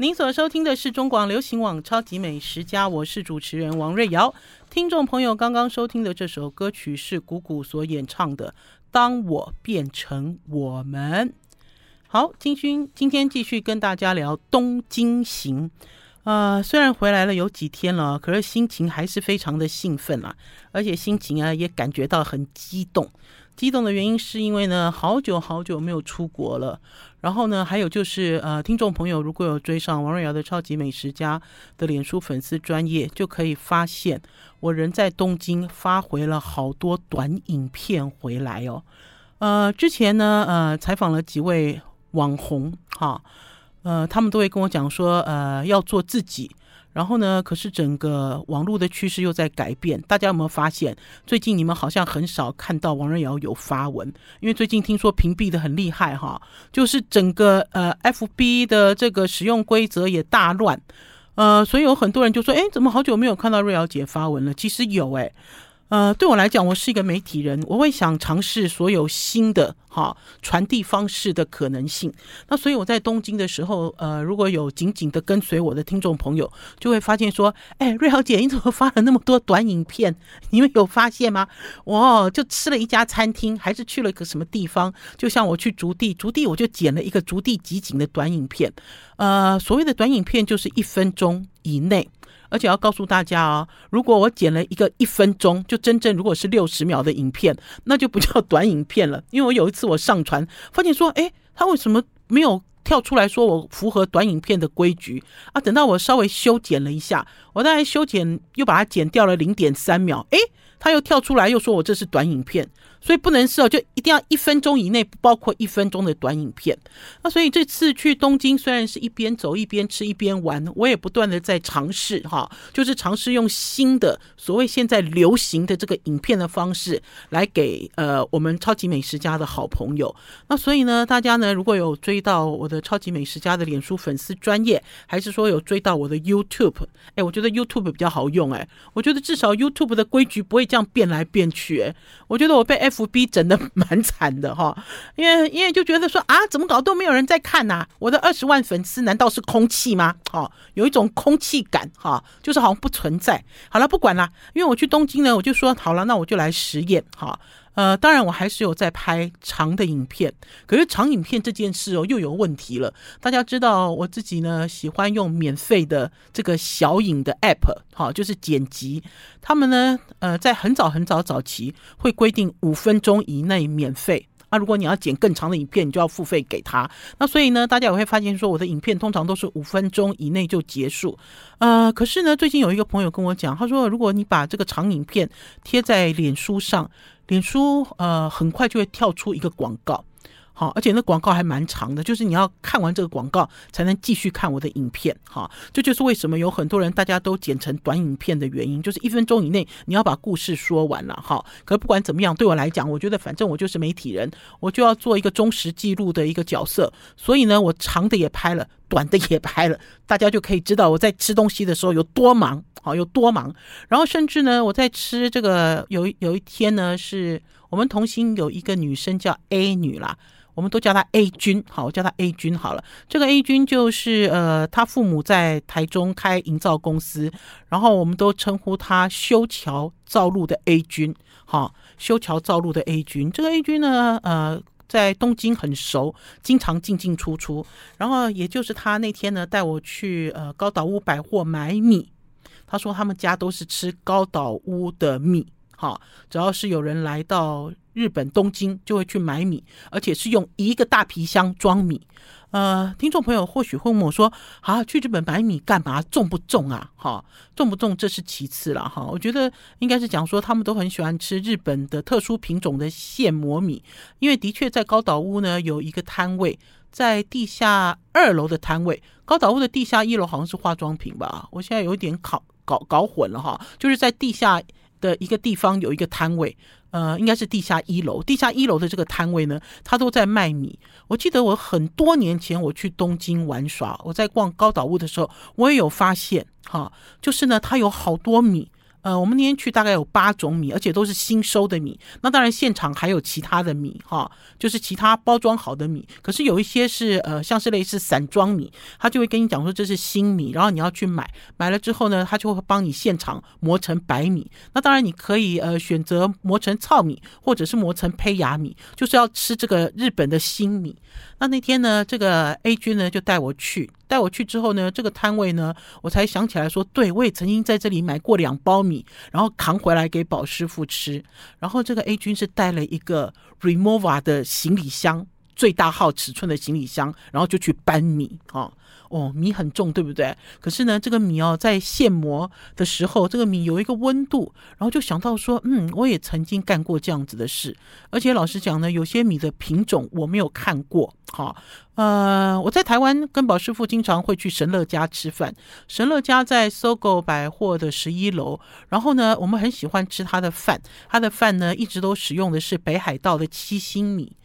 您所收听的是中广流行网《超级美食家》，我是主持人王瑞瑶。听众朋友刚刚收听的这首歌曲是鼓鼓所演唱的《当我变成我们》。好，金勋今天继续跟大家聊东京行。呃，虽然回来了有几天了，可是心情还是非常的兴奋啊，而且心情啊也感觉到很激动。激动的原因是因为呢，好久好久没有出国了。然后呢，还有就是呃，听众朋友如果有追上王瑞瑶的超级美食家的脸书粉丝专业，就可以发现我人在东京发回了好多短影片回来哦。呃，之前呢，呃，采访了几位网红哈，呃，他们都会跟我讲说，呃，要做自己。然后呢，可是整个网络的趋势又在改变，大家有没有发现？最近你们好像很少看到王瑞瑶有发文，因为最近听说屏蔽的很厉害哈，就是整个呃 FB 的这个使用规则也大乱，呃，所以有很多人就说，哎，怎么好久没有看到瑞瑶姐发文了？其实有哎。呃，对我来讲，我是一个媒体人，我会想尝试所有新的哈传递方式的可能性。那所以我在东京的时候，呃，如果有紧紧的跟随我的听众朋友，就会发现说，哎，瑞豪姐，你怎么发了那么多短影片？你们有发现吗？我就吃了一家餐厅，还是去了个什么地方？就像我去竹地，竹地我就剪了一个竹地集锦的短影片。呃，所谓的短影片就是一分钟以内。而且要告诉大家哦，如果我剪了一个一分钟，就真正如果是六十秒的影片，那就不叫短影片了。因为我有一次我上传，发现说，哎，他为什么没有跳出来说我符合短影片的规矩啊？等到我稍微修剪了一下，我大概修剪又把它剪掉了零点三秒，哎，他又跳出来又说我这是短影片。所以不能设，就一定要一分钟以内，不包括一分钟的短影片。那所以这次去东京，虽然是一边走一边吃一边玩，我也不断的在尝试哈，就是尝试用新的所谓现在流行的这个影片的方式来给呃我们超级美食家的好朋友。那所以呢，大家呢如果有追到我的超级美食家的脸书粉丝专业，还是说有追到我的 YouTube，哎，我觉得 YouTube 比较好用哎，我觉得至少 YouTube 的规矩不会这样变来变去哎，我觉得我被 FB 整的蛮惨的哈，因为因为就觉得说啊，怎么搞都没有人在看呐、我的二十万粉丝难道是空气吗？哈，有一种空气感哈，就是好像不存在。好了，不管了，因为我去东京呢，我就说好了，那我就来实验哈。呃，当然我还是有在拍长的影片，可是长影片这件事哦又有问题了。大家知道我自己呢喜欢用免费的这个小影的 app，好，就是剪辑。他们呢，呃，在很早很早早期会规定五分钟以内免费。那，如果你要剪更长的影片，你就要付费给他。那所以呢，大家也会发现说，我的影片通常都是五分钟以内就结束。呃，可是呢，最近有一个朋友跟我讲，他说，如果你把这个长影片贴在脸书上，脸书呃很快就会跳出一个广告。好，而且那广告还蛮长的，就是你要看完这个广告才能继续看我的影片。哈，这就是为什么有很多人大家都剪成短影片的原因，就是一分钟以内你要把故事说完了。哈，可不管怎么样，对我来讲，我觉得反正我就是媒体人，我就要做一个忠实记录的一个角色。所以呢，我长的也拍了，短的也拍了，大家就可以知道我在吃东西的时候有多忙，好，有多忙。然后甚至呢，我在吃这个有有一天呢，是我们同行有一个女生叫 A 女啦。我们都叫他 A 君，好，我叫他 A 君好了。这个 A 君就是呃，他父母在台中开营造公司，然后我们都称呼他修桥造路的 A 君，好，修桥造路的 A 君。这个 A 君呢，呃，在东京很熟，经常进进出出。然后也就是他那天呢，带我去呃高岛屋百货买米，他说他们家都是吃高岛屋的米。好，只要是有人来到日本东京，就会去买米，而且是用一个大皮箱装米。呃，听众朋友或许会问我说：“啊，去日本买米干嘛？重不重啊？哈，重不重这是其次了哈。我觉得应该是讲说，他们都很喜欢吃日本的特殊品种的现磨米，因为的确在高岛屋呢有一个摊位，在地下二楼的摊位，高岛屋的地下一楼好像是化妆品吧？我现在有点搞搞搞混了哈，就是在地下。的一个地方有一个摊位，呃，应该是地下一楼。地下一楼的这个摊位呢，他都在卖米。我记得我很多年前我去东京玩耍，我在逛高岛屋的时候，我也有发现，哈，就是呢，他有好多米，呃，我们那天去大概有八种米，而且都是新收的米。那当然现场还有其他的米哈，就是其他包装好的米。可是有一些是呃，像是类似散装米，他就会跟你讲说这是新米，然后你要去买，买了之后呢，他就会帮你现场磨成白米。那当然你可以呃选择磨成糙米，或者是磨成胚芽米，就是要吃这个日本的新米。那那天呢，这个 A 君呢就带我去，带我去之后呢，这个摊位呢，我才想起来说，对，我也曾经在这里买过两包米，然后扛回来给宝师傅吃。然后这个 A 君是带了一个 Remova 的行李箱，最大号尺寸的行李箱，然后就去搬米啊。哦米很重，对不对？可是呢，这个米哦，在现磨的时候，这个米有一个温度，然后就想到说，嗯，我也曾经干过这样子的事。而且老实讲呢，有些米的品种我没有看过。好，呃，我在台湾跟宝师傅经常会去神乐家吃饭，神乐家在 SOGO 百货的十一楼。然后呢，我们很喜欢吃他的饭，他的饭呢一直都使用的是北海道的七星米。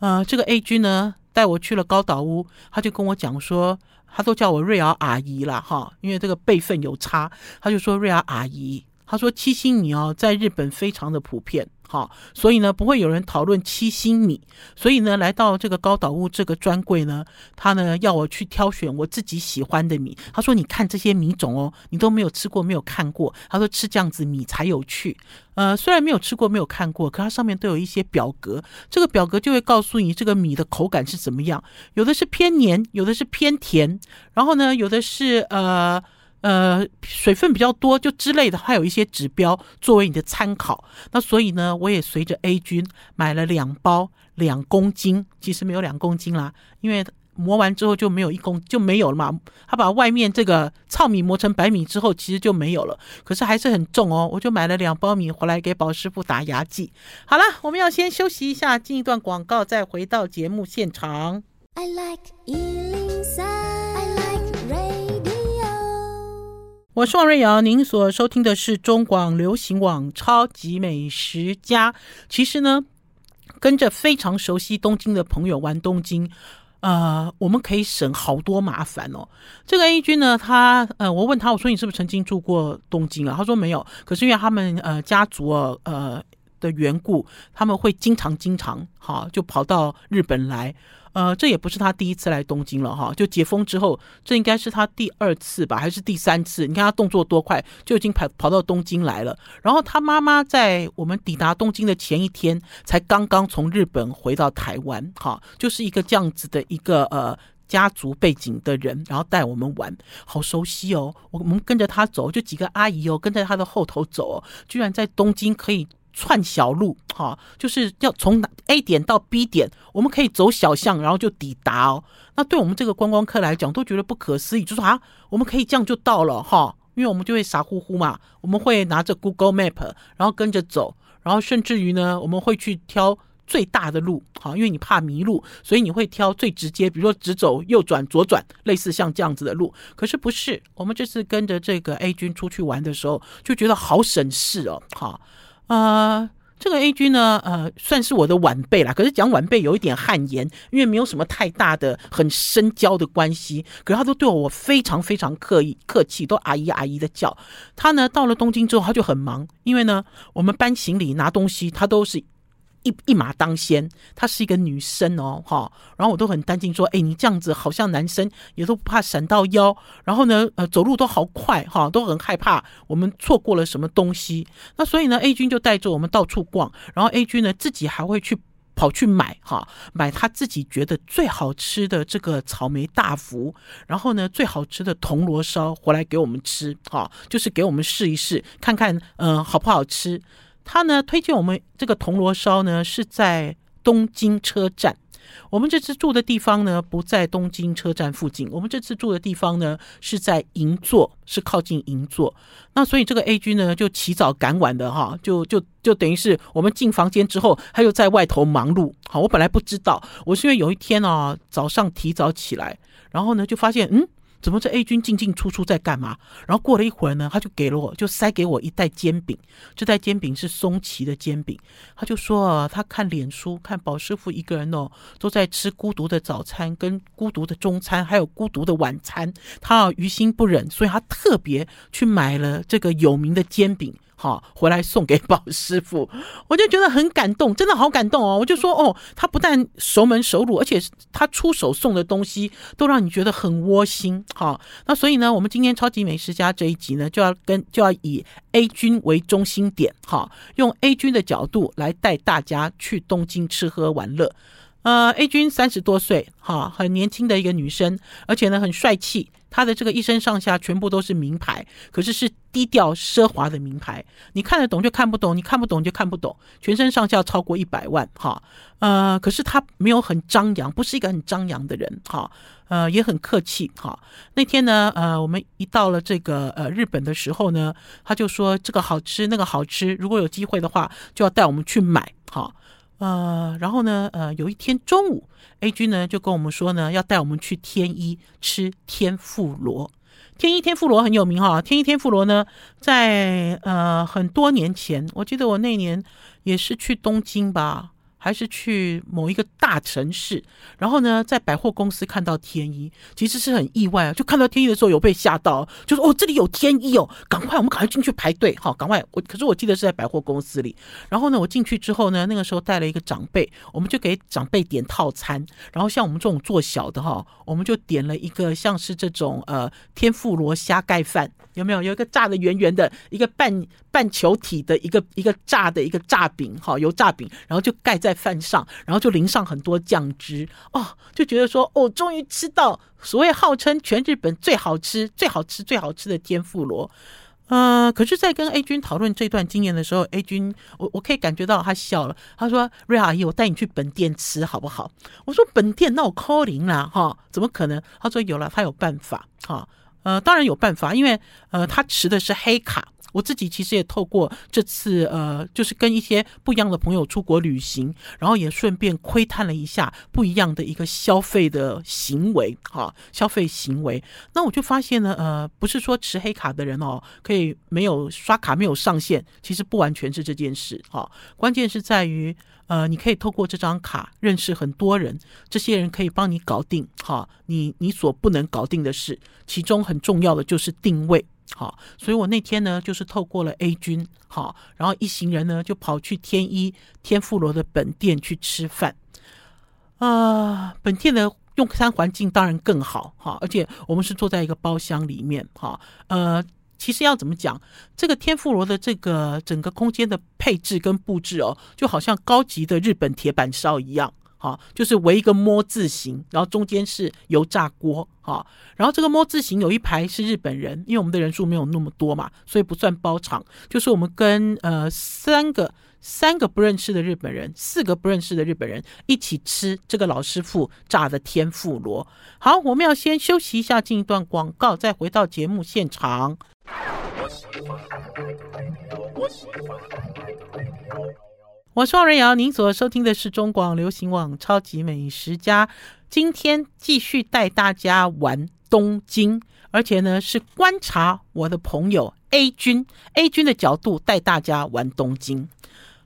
呃，这个 A 君呢带我去了高岛屋，他就跟我讲说。他都叫我瑞瑶阿姨了哈，因为这个辈分有差，他就说瑞瑶阿姨。他说七星女哦，在日本非常的普遍。好，所以呢，不会有人讨论七星米。所以呢，来到这个高岛屋这个专柜呢，他呢要我去挑选我自己喜欢的米。他说：“你看这些米种哦，你都没有吃过，没有看过。”他说：“吃这样子米才有趣。”呃，虽然没有吃过，没有看过，可它上面都有一些表格。这个表格就会告诉你这个米的口感是怎么样，有的是偏黏，有的是偏甜，然后呢，有的是呃。呃，水分比较多就之类的，还有一些指标作为你的参考。那所以呢，我也随着 A 君买了两包两公斤，其实没有两公斤啦，因为磨完之后就没有一公就没有了嘛。他把外面这个糙米磨成白米之后，其实就没有了，可是还是很重哦。我就买了两包米回来给宝师傅打牙祭。好了，我们要先休息一下，进一段广告，再回到节目现场。I like 我是王瑞瑶，您所收听的是中广流行网《超级美食家》。其实呢，跟着非常熟悉东京的朋友玩东京，呃，我们可以省好多麻烦哦。这个 A 君呢，他呃，我问他，我说你是不是曾经住过东京啊？他说没有，可是因为他们呃家族呃的缘故，他们会经常经常好就跑到日本来。呃，这也不是他第一次来东京了哈，就解封之后，这应该是他第二次吧，还是第三次？你看他动作多快，就已经跑跑到东京来了。然后他妈妈在我们抵达东京的前一天，才刚刚从日本回到台湾，哈，就是一个这样子的一个呃家族背景的人，然后带我们玩，好熟悉哦。我们跟着他走，就几个阿姨哦，跟在他的后头走哦，居然在东京可以。串小路，哈，就是要从 A 点到 B 点，我们可以走小巷，然后就抵达哦。那对我们这个观光客来讲，都觉得不可思议，就说啊，我们可以这样就到了哈，因为我们就会傻乎乎嘛，我们会拿着 Google Map，然后跟着走，然后甚至于呢，我们会去挑最大的路，哈，因为你怕迷路，所以你会挑最直接，比如说直走、右转、左转，类似像这样子的路。可是不是，我们这次跟着这个 A 君出去玩的时候，就觉得好省事哦，哈。啊，这个 A 君呢，呃，算是我的晚辈啦。可是讲晚辈有一点汗颜，因为没有什么太大的、很深交的关系。可是他都对我非常非常客意、客气，都阿姨阿姨的叫。他呢，到了东京之后，他就很忙，因为呢，我们搬行李、拿东西，他都是。一一马当先，她是一个女生哦，哈，然后我都很担心说，哎，你这样子好像男生也都不怕闪到腰，然后呢，呃，走路都好快，哈，都很害怕我们错过了什么东西。那所以呢，A 君就带着我们到处逛，然后 A 君呢自己还会去跑去买，哈，买他自己觉得最好吃的这个草莓大福，然后呢，最好吃的铜锣烧回来给我们吃，哈，就是给我们试一试，看看，嗯、好不好吃。他呢推荐我们这个铜锣烧呢是在东京车站，我们这次住的地方呢不在东京车站附近，我们这次住的地方呢是在银座，是靠近银座。那所以这个 A 君呢就起早赶晚的哈，就就就等于是我们进房间之后，他又在外头忙碌。好，我本来不知道，我是因为有一天啊早上提早起来，然后呢就发现嗯。怎么这 A 君进进出出在干嘛？然后过了一会儿呢，他就给了我，就塞给我一袋煎饼。这袋煎饼是松崎的煎饼。他就说啊，他看脸书，看宝师傅一个人哦，都在吃孤独的早餐、跟孤独的中餐，还有孤独的晚餐。他啊于心不忍，所以他特别去买了这个有名的煎饼。好，回来送给宝师傅，我就觉得很感动，真的好感动哦！我就说哦，他不但熟门熟路，而且他出手送的东西都让你觉得很窝心。好，那所以呢，我们今天超级美食家这一集呢，就要跟就要以 A 君为中心点，好，用 A 君的角度来带大家去东京吃喝玩乐。呃，A 君三十多岁，哈，很年轻的一个女生，而且呢很帅气。他的这个一身上下全部都是名牌，可是是低调奢华的名牌。你看得懂就看不懂，你看不懂就看不懂。全身上下超过一百万，哈，呃，可是他没有很张扬，不是一个很张扬的人，哈，呃，也很客气，哈。那天呢，呃，我们一到了这个呃日本的时候呢，他就说这个好吃，那个好吃，如果有机会的话，就要带我们去买，哈。呃，然后呢，呃，有一天中午，A 君呢就跟我们说呢，要带我们去天一吃天妇罗。天一天妇罗很有名哈，天一天妇罗呢，在呃很多年前，我记得我那年也是去东京吧。还是去某一个大城市，然后呢，在百货公司看到天一，其实是很意外啊。就看到天一的时候，有被吓到，就说哦，这里有天一哦，赶快，我们赶快进去排队，好，赶快。我可是我记得是在百货公司里，然后呢，我进去之后呢，那个时候带了一个长辈，我们就给长辈点套餐，然后像我们这种做小的哈，我们就点了一个像是这种呃天妇罗虾盖饭。有没有有一个炸的圆圆的，一个半半球体的一个一个炸的一个炸饼，哈，油炸饼，然后就盖在饭上，然后就淋上很多酱汁，哦，就觉得说，哦，终于吃到所谓号称全日本最好吃、最好吃、最好吃的天妇罗，呃，可是，在跟 A 君讨论这段经验的时候，A 君，我我可以感觉到他笑了，他说：“瑞阿姨，我带你去本店吃好不好？”我说：“本店那我 calling 啦，哈，怎么可能？”他说：“有了，他有办法，哈。”呃，当然有办法，因为呃，他持的是黑卡。我自己其实也透过这次呃，就是跟一些不一样的朋友出国旅行，然后也顺便窥探了一下不一样的一个消费的行为，哈，消费行为。那我就发现呢，呃，不是说持黑卡的人哦，可以没有刷卡没有上限，其实不完全是这件事，哈。关键是在于。呃，你可以透过这张卡认识很多人，这些人可以帮你搞定哈，你你所不能搞定的事，其中很重要的就是定位，好，所以我那天呢就是透过了 A 君，好，然后一行人呢就跑去天一天妇罗的本店去吃饭，啊、本店的用餐环境当然更好哈，而且我们是坐在一个包厢里面哈，呃。其实要怎么讲，这个天妇罗的这个整个空间的配置跟布置哦，就好像高级的日本铁板烧一样，哈，就是围一个“摸”字形，然后中间是油炸锅，哈，然后这个“摸”字形有一排是日本人，因为我们的人数没有那么多嘛，所以不算包场，就是我们跟呃三个三个不认识的日本人，四个不认识的日本人一起吃这个老师傅炸的天妇罗。好，我们要先休息一下，进一段广告，再回到节目现场。我我是王瑞瑶，您所收听的是中广流行网《超级美食家》，今天继续带大家玩东京，而且呢是观察我的朋友 A 君，A 君的角度带大家玩东京。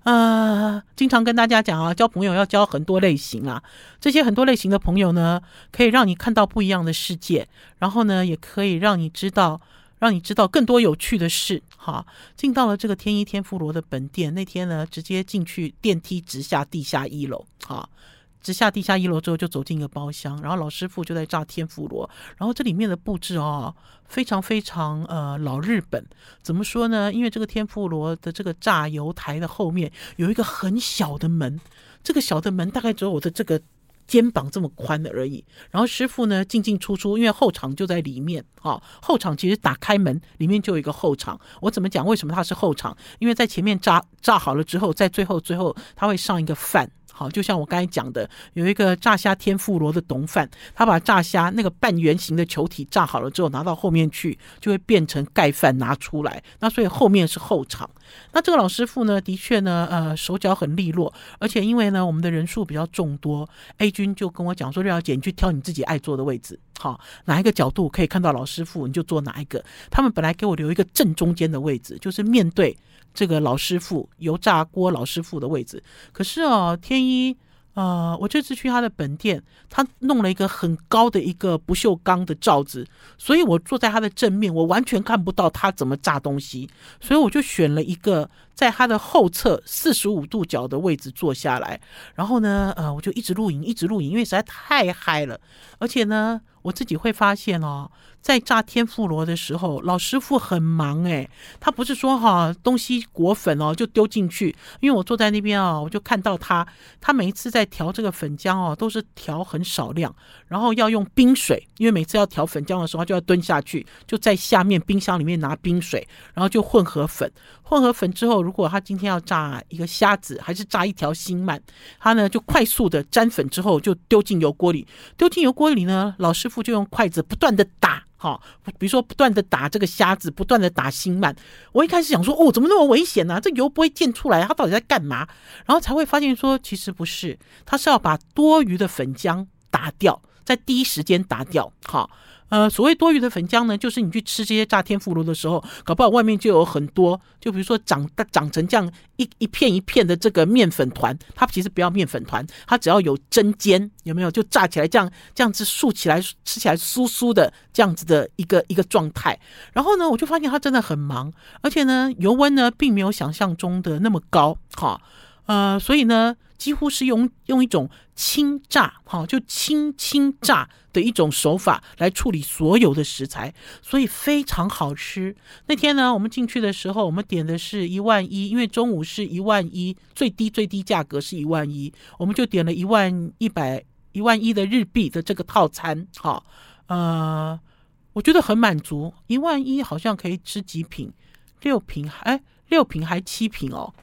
呃，经常跟大家讲啊，交朋友要交很多类型啊，这些很多类型的朋友呢，可以让你看到不一样的世界，然后呢，也可以让你知道。让你知道更多有趣的事。哈，进到了这个天一天妇罗的本店，那天呢，直接进去电梯直下地下一楼。哈，直下地下一楼之后，就走进一个包厢，然后老师傅就在炸天妇罗。然后这里面的布置哦，非常非常呃老日本。怎么说呢？因为这个天妇罗的这个炸油台的后面有一个很小的门，这个小的门大概只有我的这个。肩膀这么宽的而已，然后师傅呢进进出出，因为后场就在里面啊。后场其实打开门，里面就有一个后场。我怎么讲？为什么它是后场？因为在前面炸炸好了之后，在最后最后它会上一个饭。好，就像我刚才讲的，有一个炸虾天妇罗的丼饭，他把炸虾那个半圆形的球体炸好了之后，拿到后面去就会变成盖饭拿出来。那所以后面是后场。那这个老师傅呢，的确呢，呃，手脚很利落，而且因为呢，我们的人数比较众多，A 君就跟我讲说：“瑞肴姐，你去挑你自己爱坐的位置，好，哪一个角度可以看到老师傅，你就坐哪一个。”他们本来给我留一个正中间的位置，就是面对这个老师傅油炸锅老师傅的位置。可是哦，天一。呃，我这次去他的本店，他弄了一个很高的一个不锈钢的罩子，所以我坐在他的正面，我完全看不到他怎么炸东西，所以我就选了一个在他的后侧四十五度角的位置坐下来，然后呢，呃，我就一直录影，一直录影，因为实在太嗨了，而且呢。我自己会发现哦，在炸天妇罗的时候，老师傅很忙诶，他不是说哈东西裹粉哦就丢进去，因为我坐在那边哦，我就看到他，他每一次在调这个粉浆哦，都是调很少量，然后要用冰水，因为每次要调粉浆的时候，他就要蹲下去，就在下面冰箱里面拿冰水，然后就混合粉，混合粉之后，如果他今天要炸一个虾子，还是炸一条新鳗，他呢就快速的沾粉之后就丢进油锅里，丢进油锅里呢，老师。傅就用筷子不断的打，哈，比如说不断的打这个虾子，不断的打心鳗。我一开始想说，哦，怎么那么危险呢？这油不会溅出来，他到底在干嘛？然后才会发现说，其实不是，他是要把多余的粉浆打掉，在第一时间打掉，哈。呃，所谓多余的粉浆呢，就是你去吃这些炸天妇罗的时候，搞不好外面就有很多，就比如说长长成这样一一片一片的这个面粉团，它其实不要面粉团，它只要有针尖，有没有？就炸起来这样这样子竖起来，吃起来酥酥的这样子的一个一个状态。然后呢，我就发现它真的很忙，而且呢，油温呢并没有想象中的那么高，哈，呃，所以呢。几乎是用用一种轻炸，哈，就轻轻炸的一种手法来处理所有的食材，所以非常好吃。那天呢，我们进去的时候，我们点的是一万一，因为中午是一万一，最低最低价格是一万一，我们就点了一万一百一万一的日币的这个套餐，哈，呃，我觉得很满足，一万一好像可以吃几瓶，六瓶，哎，六瓶还七瓶哦。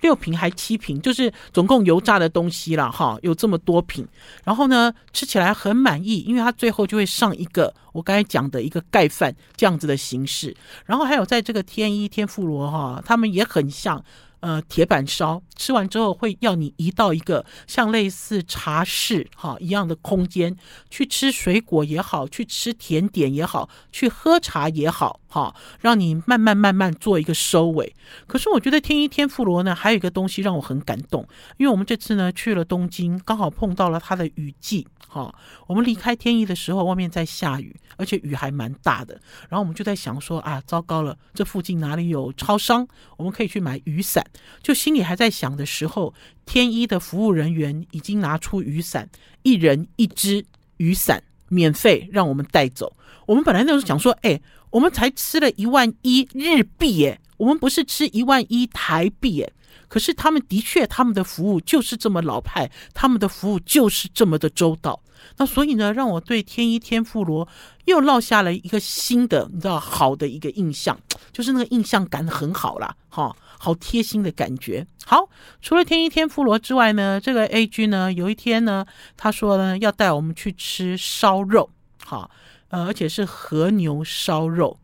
六瓶还七瓶，就是总共油炸的东西了哈，有这么多瓶。然后呢，吃起来很满意，因为它最后就会上一个我刚才讲的一个盖饭这样子的形式。然后还有在这个天一天妇罗哈，他们也很像。呃，铁板烧吃完之后会要你移到一个像类似茶室哈一样的空间去吃水果也好，去吃甜点也好，去喝茶也好哈，让你慢慢慢慢做一个收尾。可是我觉得天一天妇罗呢，还有一个东西让我很感动，因为我们这次呢去了东京，刚好碰到了它的雨季哈。我们离开天一的时候，外面在下雨，而且雨还蛮大的。然后我们就在想说啊，糟糕了，这附近哪里有超商，我们可以去买雨伞。就心里还在想的时候，天一的服务人员已经拿出雨伞，一人一只雨伞，免费让我们带走。我们本来那时候想说，哎，我们才吃了一万一日币耶，我们不是吃一万一台币耶。可是他们的确，他们的服务就是这么老派，他们的服务就是这么的周到。那所以呢，让我对天一天妇罗又落下了一个新的，你知道，好的一个印象，就是那个印象感很好啦，哈，好贴心的感觉。好，除了天一天妇罗之外呢，这个 A G 呢，有一天呢，他说呢，要带我们去吃烧肉，哈，呃，而且是和牛烧肉。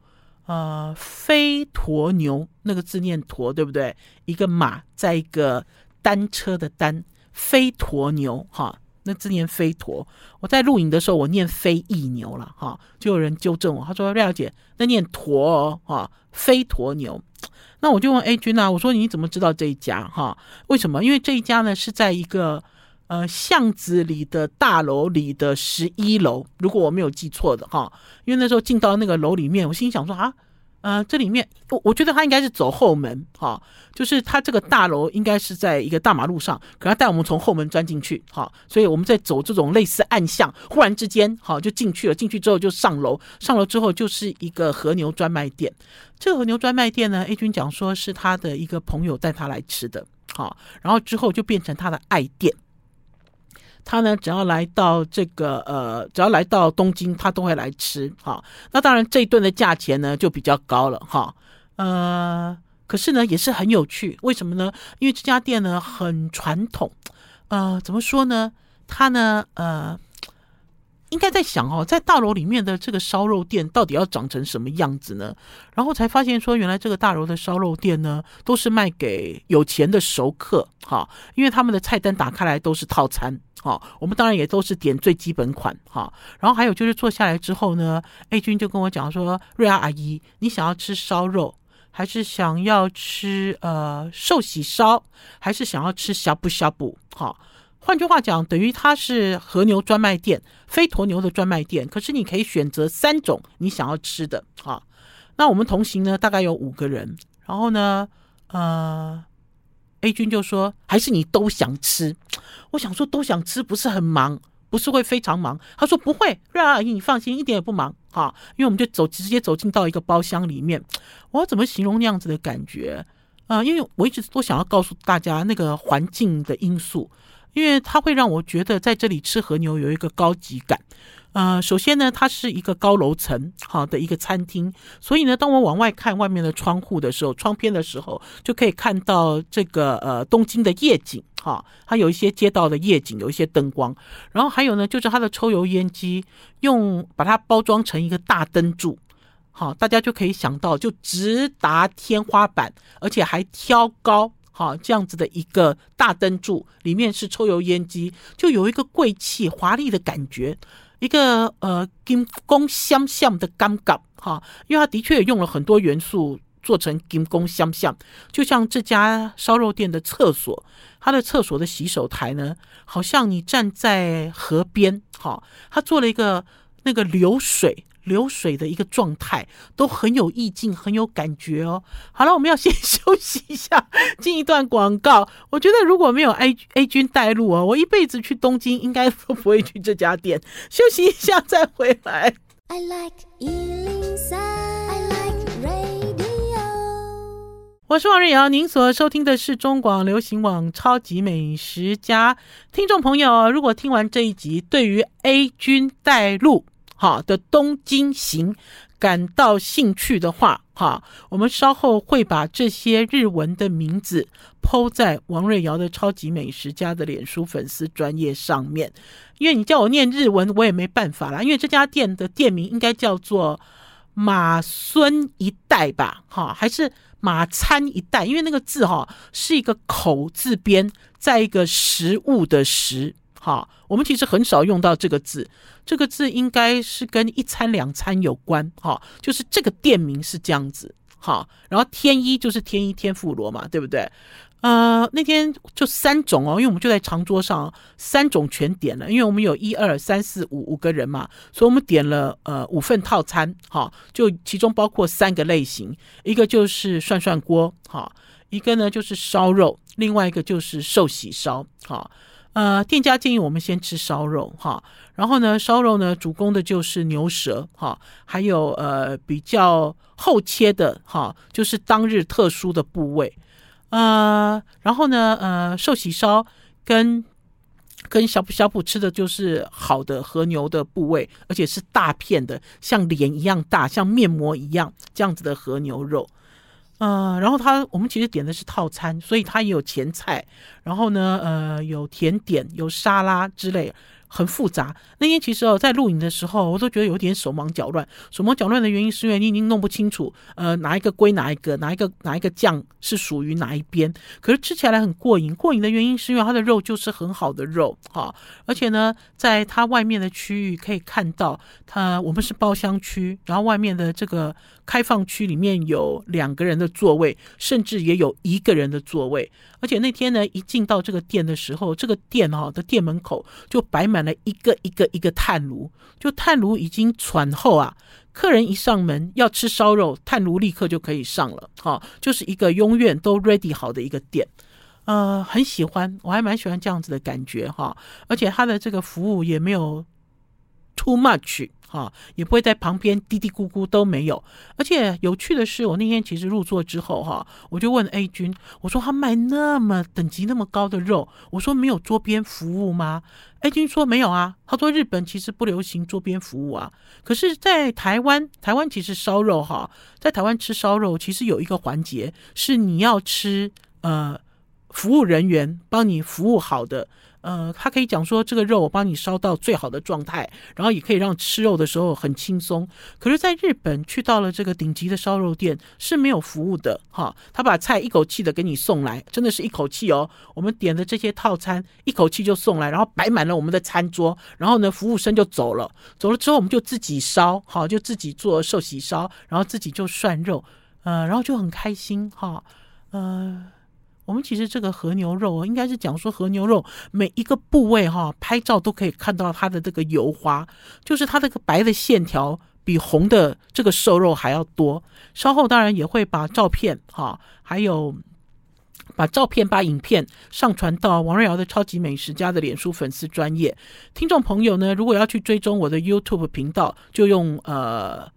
呃，飞驼牛那个字念驼，对不对？一个马在一个单车的单，飞驼牛哈，那字念飞驼。我在录影的时候，我念飞翼牛了哈，就有人纠正我，他说廖姐那念驼哦哈，飞驒牛。那我就问 A 君呐，我说你怎么知道这一家哈？为什么？因为这一家呢是在一个呃巷子里的大楼里的十一楼，如果我没有记错的哈。因为那时候进到那个楼里面，我心想说啊。呃，这里面我我觉得他应该是走后门，哈、哦，就是他这个大楼应该是在一个大马路上，可他带我们从后门钻进去，哈、哦，所以我们在走这种类似暗巷，忽然之间，好、哦、就进去了，进去之后就上楼，上楼之后就是一个和牛专卖店。这个和牛专卖店呢，A 君讲说是他的一个朋友带他来吃的，好、哦，然后之后就变成他的爱店。他呢，只要来到这个呃，只要来到东京，他都会来吃哈。那当然，这一顿的价钱呢就比较高了哈。呃，可是呢也是很有趣，为什么呢？因为这家店呢很传统，呃，怎么说呢？他呢呃，应该在想哦，在大楼里面的这个烧肉店到底要长成什么样子呢？然后才发现说，原来这个大楼的烧肉店呢，都是卖给有钱的熟客哈，因为他们的菜单打开来都是套餐哈，我们当然也都是点最基本款哈。然后还有就是坐下来之后呢，A 君就跟我讲说：“瑞亚阿姨，你想要吃烧肉，还是想要吃呃寿喜烧，还是想要吃小补小补？哈。”换句话讲，等于它是和牛专卖店，非驼牛的专卖店。可是你可以选择三种你想要吃的，哈。那我们同行呢，大概有五个人。然后呢，呃黑君就说，还是你都想吃？我想说都想吃，不是很忙，不是会非常忙。他说不会，瑞阿姨你放心，一点也不忙，哈。因为我们就走，直接走进到一个包厢里面。我怎么形容那样子的感觉？啊、因为我一直都想要告诉大家那个环境的因素。因为它会让我觉得在这里吃和牛有一个高级感，呃，首先呢，它是一个高楼层好的一个餐厅，所以呢，当我往外看外面的窗户的时候，窗边的时候，就可以看到这个呃东京的夜景哈，它有一些街道的夜景，有一些灯光，然后还有呢，就是它的抽油烟机用把它包装成一个大灯柱，好，大家就可以想到就直达天花板，而且还挑高。好，这样子的一个大灯柱，里面是抽油烟机，就有一个贵气华丽的感觉，一个呃金工相像的尴尬哈，因为他的确也用了很多元素做成金工相像，就像这家烧肉店的厕所，它的厕所的洗手台呢，好像你站在河边，哈，他做了一个那个流水。流水的一个状态都很有意境，很有感觉哦。好了，我们要先休息一下，进一段广告。我觉得如果没有 A A 君带路哦，我一辈子去东京应该都不会去这家店。休息一下再回来。I like 103, I like radio。我是王瑞瑶，您所收听的是中广流行网超级美食家。听众朋友，如果听完这一集，对于 A 君带路。好的，东京行感到兴趣的话，哈，我们稍后会把这些日文的名字 PO 在王瑞瑶的超级美食家的脸书粉丝专页上面。因为你叫我念日文，我也没办法啦。因为这家店的店名应该叫做马孙一代吧，哈，还是马餐一代？因为那个字哈是一个口字边，在一个食物的食。好，我们其实很少用到这个字，这个字应该是跟一餐两餐有关。哈，就是这个店名是这样子。好，然后天一就是天一天妇罗嘛，对不对？呃，那天就三种哦，因为我们就在长桌上，三种全点了，因为我们有一二三四五五个人嘛，所以我们点了呃五份套餐。哈，就其中包括三个类型，一个就是涮涮锅，哈，一个呢就是烧肉，另外一个就是寿喜烧，哈。呃，店家建议我们先吃烧肉哈，然后呢，烧肉呢主攻的就是牛舌哈，还有呃比较厚切的哈，就是当日特殊的部位，呃，然后呢，呃，寿喜烧跟跟呷哺呷哺吃的就是好的和牛的部位，而且是大片的，像脸一样大，像面膜一样这样子的和牛肉。呃，然后他我们其实点的是套餐，所以他也有前菜，然后呢，呃，有甜点，有沙拉之类。很复杂。那天其实哦，在录影的时候，我都觉得有点手忙脚乱。手忙脚乱的原因是因为你已经弄不清楚，呃，哪一个归哪一个，哪一个哪一个酱是属于哪一边。可是吃起来很过瘾。过瘾的原因是因为它的肉就是很好的肉，哈。而且呢，在它外面的区域可以看到，它我们是包厢区，然后外面的这个开放区里面有两个人的座位，甚至也有一个人的座位。而且那天呢，一进到这个店的时候，这个店哈的店门口就摆满了一个一个一个炭炉，就炭炉已经喘后啊，客人一上门要吃烧肉，炭炉立刻就可以上了，哈，就是一个永远都 ready 好的一个店，呃，很喜欢，我还蛮喜欢这样子的感觉哈，而且他的这个服务也没有 too much。啊，也不会在旁边嘀嘀咕咕都没有。而且有趣的是，我那天其实入座之后哈，我就问 A 君，我说他卖那么等级那么高的肉，我说没有桌边服务吗？A 君说没有啊，他说日本其实不流行桌边服务啊。可是，在台湾，台湾其实烧肉哈，在台湾吃烧肉其实有一个环节是你要吃呃服务人员帮你服务好的。呃，他可以讲说这个肉我帮你烧到最好的状态，然后也可以让吃肉的时候很轻松。可是，在日本去到了这个顶级的烧肉店是没有服务的哈，他把菜一口气的给你送来，真的是一口气哦。我们点的这些套餐一口气就送来，然后摆满了我们的餐桌，然后呢，服务生就走了，走了之后我们就自己烧，好，就自己做寿喜烧，然后自己就涮肉，呃，然后就很开心哈，呃。我们其实这个和牛肉应该是讲说和牛肉每一个部位哈，拍照都可以看到它的这个油花，就是它这个白的线条比红的这个瘦肉还要多。稍后当然也会把照片哈，还有把照片、把影片上传到王瑞瑶的超级美食家的脸书粉丝专页。听众朋友呢，如果要去追踪我的 YouTube 频道，就用呃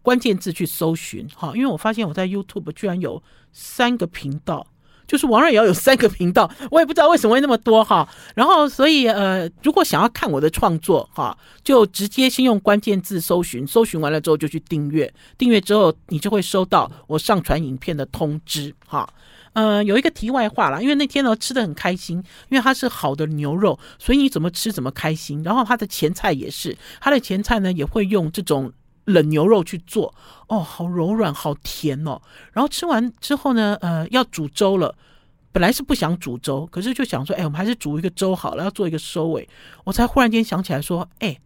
关键字去搜寻哈，因为我发现我在 YouTube 居然有三个频道。就是王瑞瑶有三个频道，我也不知道为什么会那么多哈。然后，所以呃，如果想要看我的创作哈，就直接先用关键字搜寻，搜寻完了之后就去订阅，订阅之后你就会收到我上传影片的通知哈。呃，有一个题外话啦，因为那天呢吃的很开心，因为它是好的牛肉，所以你怎么吃怎么开心。然后它的前菜也是，它的前菜呢也会用这种。冷牛肉去做哦，好柔软，好甜哦。然后吃完之后呢，呃，要煮粥了。本来是不想煮粥，可是就想说，哎，我们还是煮一个粥好了，要做一个收尾。我才忽然间想起来说，哎，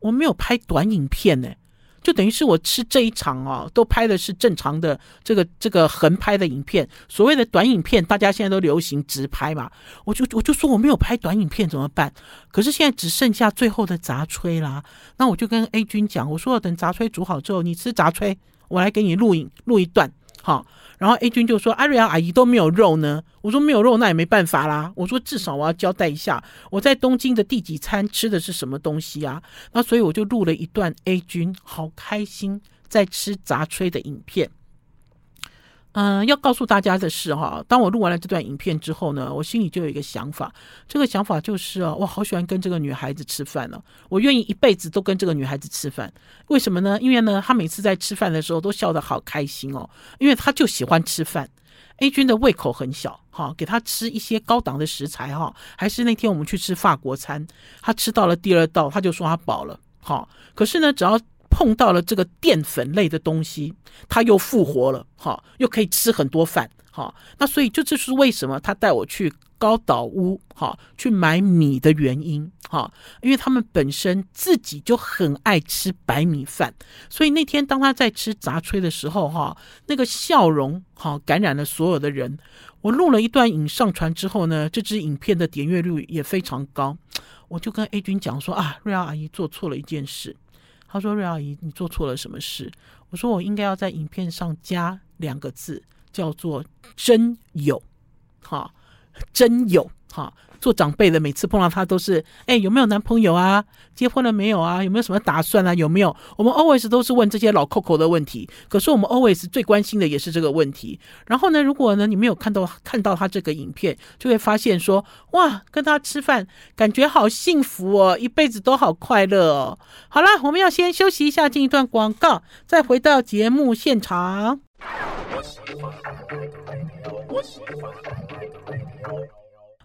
我没有拍短影片呢。就等于是我吃这一场哦，都拍的是正常的这个这个横拍的影片。所谓的短影片，大家现在都流行直拍嘛。我就我就说我没有拍短影片怎么办？可是现在只剩下最后的杂炊啦。那我就跟 A 君讲，我说等杂炊煮好之后，你吃杂炊，我来给你录影录一段，好。然后 A 君就说：“阿瑞亚阿姨都没有肉呢。”我说：“没有肉，那也没办法啦。”我说：“至少我要交代一下，我在东京的第几餐吃的是什么东西啊？”那所以我就录了一段 A 君好开心在吃杂炊的影片。嗯、要告诉大家的是哈，当我录完了这段影片之后呢，我心里就有一个想法，这个想法就是啊，我好喜欢跟这个女孩子吃饭了，我愿意一辈子都跟这个女孩子吃饭。为什么呢？因为呢，她每次在吃饭的时候都笑得好开心哦，因为她就喜欢吃饭。A 君的胃口很小，哈，给她吃一些高档的食材哈，还是那天我们去吃法国餐，她吃到了第二道，她就说她饱了，好，可是呢，只要碰到了这个淀粉类的东西，他又复活了，哈，又可以吃很多饭，哈。那所以就这是为什么他带我去高岛屋，哈，去买米的原因，哈，因为他们本身自己就很爱吃白米饭，所以那天当他在吃杂炊的时候，哈，那个笑容，哈，感染了所有的人。我录了一段影上传之后呢，这支影片的点阅率也非常高，我就跟 A 君讲说啊，瑞瑶阿姨做错了一件事。他说：“瑞阿姨，你做错了什么事？”我说：“我应该要在影片上加两个字，叫做‘真有’，哈，真有，哈。”做长辈的，每次碰到他都是，哎，有没有男朋友啊？结婚了没有啊？有没有什么打算啊？有没有？我们 always 都是问这些老扣扣的问题。可是我们 always 最关心的也是这个问题。然后呢，如果呢你没有看到看到他这个影片，就会发现说，哇，跟他吃饭感觉好幸福哦，一辈子都好快乐哦。好了，我们要先休息一下，进一段广告，再回到节目现场。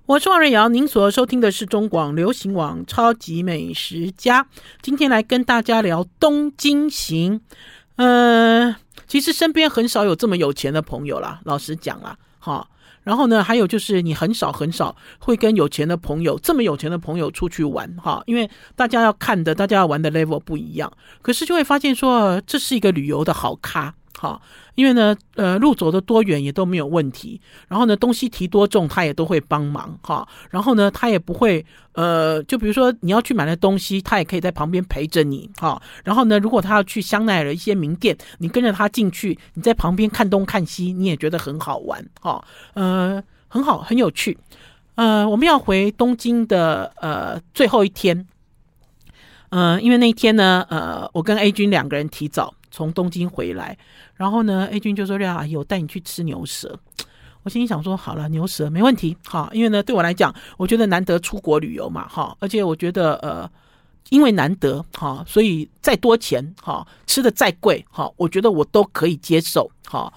我是王瑞瑶，您所收听的是中广流行网《超级美食家》。今天来跟大家聊东京行。嗯、其实身边很少有这么有钱的朋友啦，老实讲啦，哈。然后呢，还有就是你很少很少会跟有钱的朋友这么有钱的朋友出去玩，哈，因为大家要看的、大家要玩的 level 不一样。可是就会发现说，这是一个旅游的好咖。好，因为呢，呃，路走的多远也都没有问题。然后呢，东西提多重他也都会帮忙。哈，然后呢，他也不会，呃，就比如说你要去买的东西，他也可以在旁边陪着你。哈，然后呢，如果他要去香奈儿一些名店，你跟着他进去，你在旁边看东看西，你也觉得很好玩。哈，呃，很好，很有趣。呃，我们要回东京的呃最后一天。呃，因为那一天呢，呃，我跟 A 君两个人提早从东京回来。然后呢，A 君就说：“瑞阿姨，我带你去吃牛舌。”我心里想说：“好了，牛舌没问题。”哈，因为呢，对我来讲，我觉得难得出国旅游嘛，哈，而且我觉得呃，因为难得哈，所以再多钱哈，吃的再贵哈，我觉得我都可以接受哈，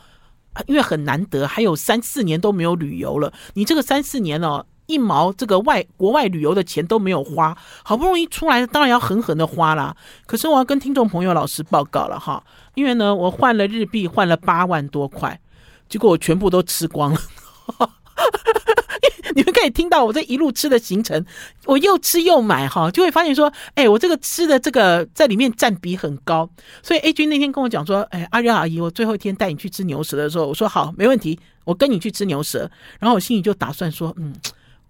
因为很难得，还有三四年都没有旅游了。你这个三四年哦，一毛这个外国外旅游的钱都没有花，好不容易出来，当然要狠狠的花啦。可是我要跟听众朋友老师报告了哈，因为呢，我换了日币，换了八万多块，结果我全部都吃光了。你们可以听到我这一路吃的行程，我又吃又买哈，就会发现说，哎，我这个吃的这个在里面占比很高。所以 A 君那天跟我讲说，哎，阿瑞阿姨，我最后一天带你去吃牛舌的时候，我说好，没问题，我跟你去吃牛舌。然后我心里就打算说，嗯，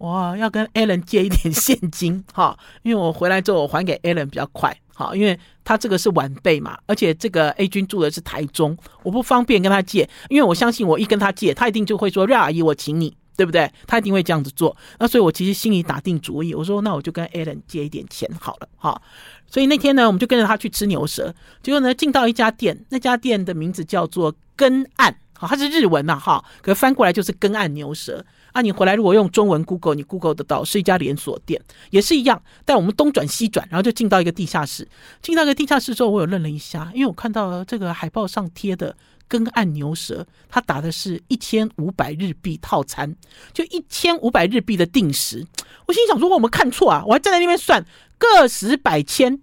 我要跟 Alan 借一点现金 哈，因为我回来之后我还给 Alan 比较快，好，因为他这个是晚辈嘛，而且这个 A 君住的是台中，我不方便跟他借，因为我相信我一跟他借，他一定就会说，瑞阿姨，我请你。对不对？他一定会这样子做。那所以，我其实心里打定主意，我说，那我就跟 Alan 借一点钱好了，哈。所以那天呢，我们就跟着他去吃牛舌。结果呢，进到一家店，那家店的名字叫做根岸，好，它是日文呐，哈。可翻过来就是根岸牛舌啊。你回来如果用中文 Google，你 Google 得到，是一家连锁店，也是一样。但我们东转西转，然后就进到一个地下室。进到一个地下室之后，我有愣了一下，因为我看到这个海报上贴的。根岸牛舌，他打的是一千五百日币套餐，就一千五百日币的定时。我心想说，我们看错啊！我还站在那边算个十百千。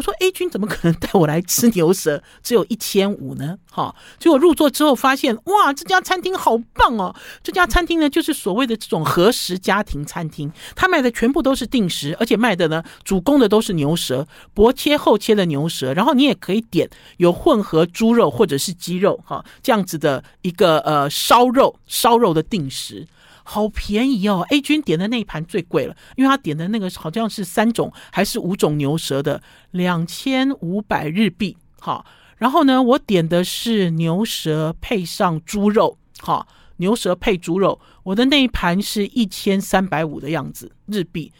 我说 A 君怎么可能带我来吃牛舌？只有一千五呢？哈！结果入座之后发现，哇，这家餐厅好棒哦！这家餐厅呢，就是所谓的这种和食家庭餐厅，他卖的全部都是定时，而且卖的呢，主攻的都是牛舌，薄切厚切的牛舌。然后你也可以点有混合猪肉或者是鸡肉，哈，这样子的一个呃烧肉烧肉的定时。好便宜哦！A 君点的那一盘最贵了，因为他点的那个好像是三种还是五种牛舌的，两千五百日币。好，然后呢，我点的是牛舌配上猪肉，好，牛舌配猪肉，我的那一盘是一千三百五的样子日币。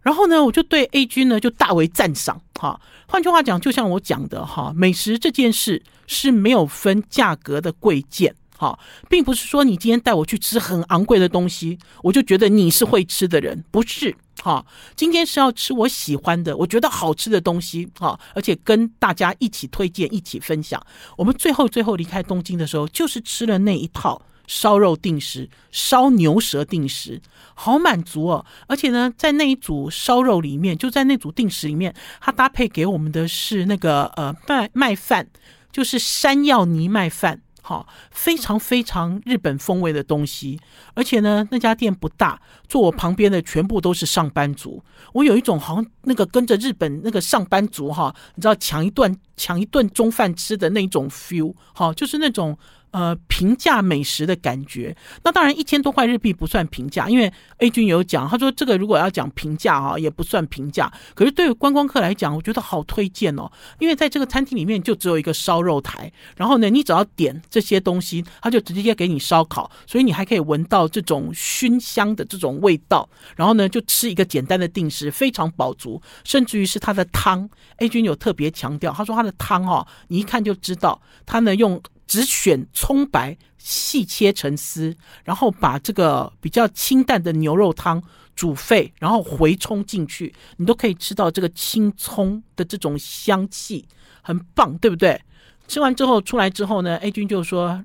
然后呢，我就对 A 君呢就大为赞赏。哈，换句话讲，就像我讲的哈，美食这件事是没有分价格的贵贱。好，并不是说你今天带我去吃很昂贵的东西，我就觉得你是会吃的人，不是。好，今天是要吃我喜欢的，我觉得好吃的东西。好，而且跟大家一起推荐，一起分享。我们最后最后离开东京的时候，就是吃了那一套烧肉定时、烧牛舌定时，好满足哦。而且呢，在那一组烧肉里面，就在那组定时里面，它搭配给我们的是那个呃麦麦饭，就是山药泥麦饭。好，非常非常日本风味的东西，而且呢，那家店不大，坐我旁边的全部都是上班族，我有一种好像那个跟着日本那个上班族哈，你知道抢一顿抢一顿中饭吃的那种 feel，好，就是那种。呃，平价美食的感觉，那当然一千多块日币不算平价，因为 A 君有讲，他说这个如果要讲平价哈，也不算平价。可是对于观光客来讲，我觉得好推荐哦，因为在这个餐厅里面就只有一个烧肉台，然后呢，你只要点这些东西，他就直接给你烧烤，所以你还可以闻到这种熏香的这种味道，然后呢，就吃一个简单的定食，非常饱足，甚至于是他的汤，A 君有特别强调，他说他的汤哈，你一看就知道他呢用。只选葱白细切成丝，然后把这个比较清淡的牛肉汤煮沸，然后回冲进去，你都可以吃到这个青葱的这种香气，很棒，对不对？吃完之后出来之后呢，A 君就说：“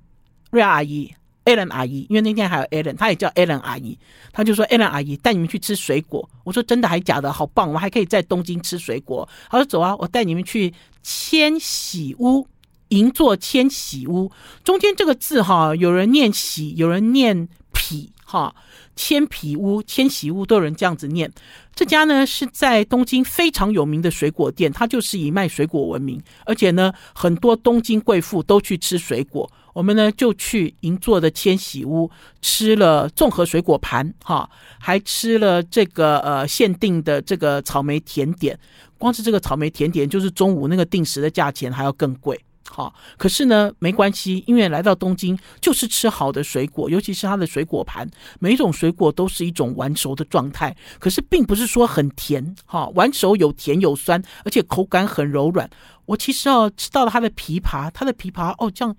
瑞阿姨，Ellen 阿姨，因为那天还有 Ellen，他也叫 Ellen 阿姨，他就说 Ellen 阿姨带你们去吃水果。”我说：“真的还假的？好棒，我们还可以在东京吃水果。”他说：“走啊，我带你们去千禧屋。”银座千禧屋，中间这个字哈，有人念喜，有人念痞哈。千匹屋、千禧屋都有人这样子念。这家呢是在东京非常有名的水果店，它就是以卖水果闻名，而且呢很多东京贵妇都去吃水果。我们呢就去银座的千禧屋吃了综合水果盘哈，还吃了这个呃限定的这个草莓甜点。光是这个草莓甜点，就是中午那个定时的价钱还要更贵。好，可是呢，没关系，因为来到东京就是吃好的水果，尤其是它的水果盘，每一种水果都是一种完熟的状态，可是并不是说很甜，哈，完熟有甜有酸，而且口感很柔软。我其实哦，吃到了它的枇杷，它的枇杷哦，这样。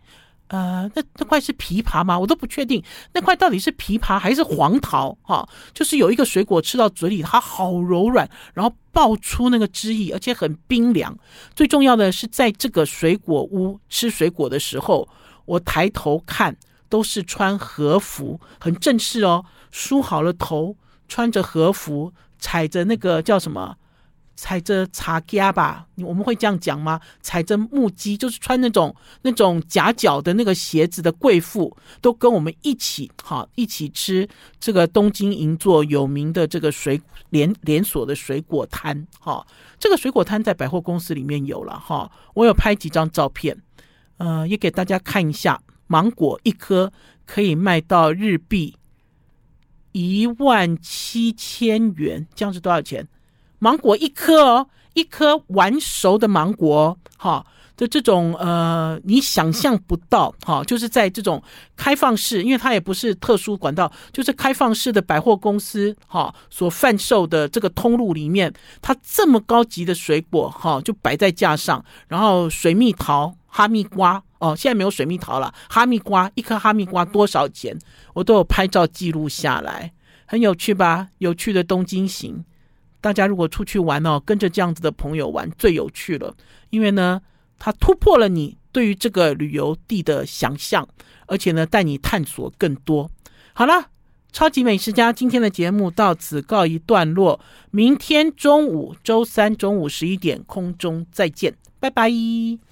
呃，那那块是枇杷吗？我都不确定，那块到底是枇杷还是黄桃？哈，就是有一个水果吃到嘴里，它好柔软，然后爆出那个汁液，而且很冰凉。最重要的是，在这个水果屋吃水果的时候，我抬头看，都是穿和服，很正式哦，梳好了头，穿着和服，踩着那个叫什么？踩着茶夹吧，我们会这样讲吗？踩着木屐，就是穿那种那种夹脚的那个鞋子的贵妇，都跟我们一起哈，一起吃这个东京银座有名的这个水连连锁的水果摊哈。这个水果摊在百货公司里面有了哈，我有拍几张照片，呃，也给大家看一下。芒果一颗可以卖到日币一万七千元，这样是多少钱？芒果一颗哦，一颗完熟的芒果，哈，就这种呃，你想象不到，哈，就是在这种开放式，因为它也不是特殊管道，就是开放式的百货公司，哈，所贩售的这个通路里面，它这么高级的水果，哈，就摆在架上，然后水蜜桃、哈密瓜，哦，现在没有水蜜桃了，哈密瓜一颗哈密瓜多少钱？我都有拍照记录下来，很有趣吧？有趣的东京行。大家如果出去玩哦，跟着这样子的朋友玩最有趣了，因为呢，它突破了你对于这个旅游地的想象，而且呢，带你探索更多。好了，超级美食家今天的节目到此告一段落，明天中午，周三中午十一点空中再见，拜拜。